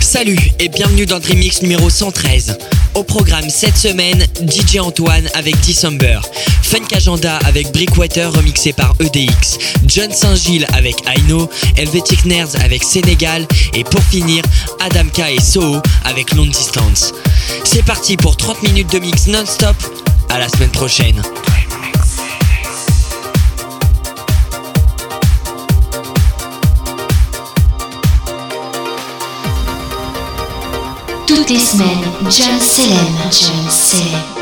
Salut et bienvenue dans Dreamix numéro 113. Au programme cette semaine, DJ Antoine avec December, Funk Agenda avec Brickwater remixé par EDX, John Saint-Gilles avec Aino, Helvetic Nerds avec Sénégal et pour finir, Adamka et Soho avec Long Distance. C'est parti pour 30 minutes de mix non-stop. À la semaine prochaine. Toutes les semaines, John Selem, John Selem.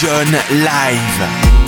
John Live.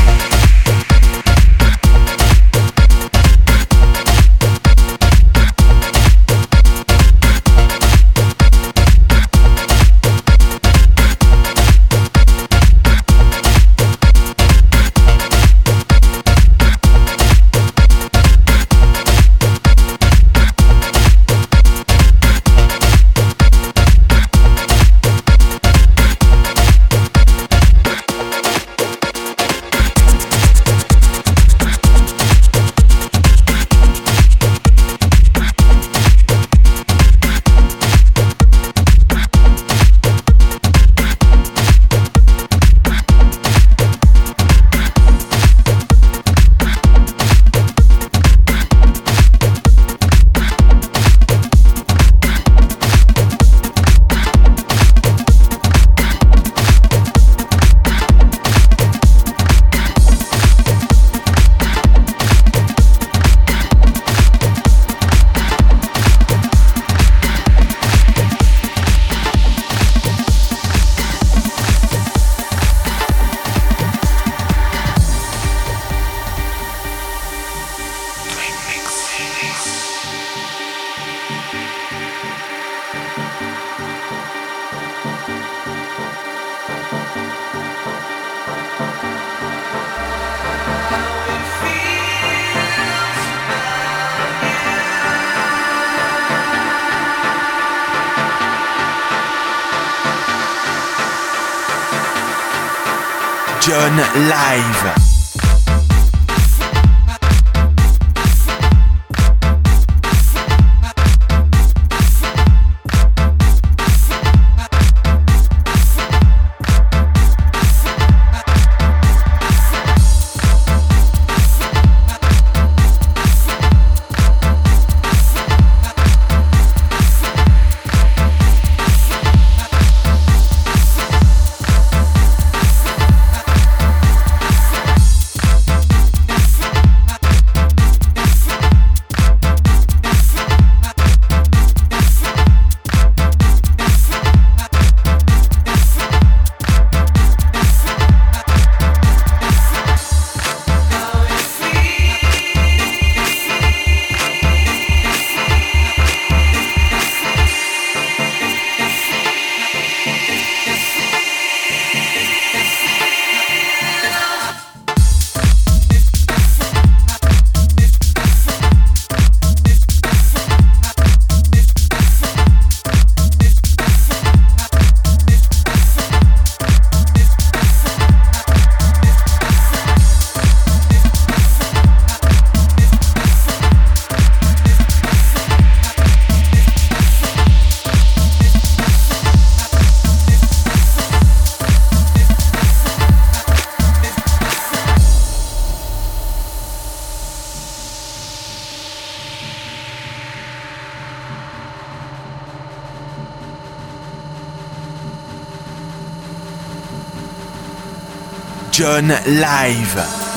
Live. John Live.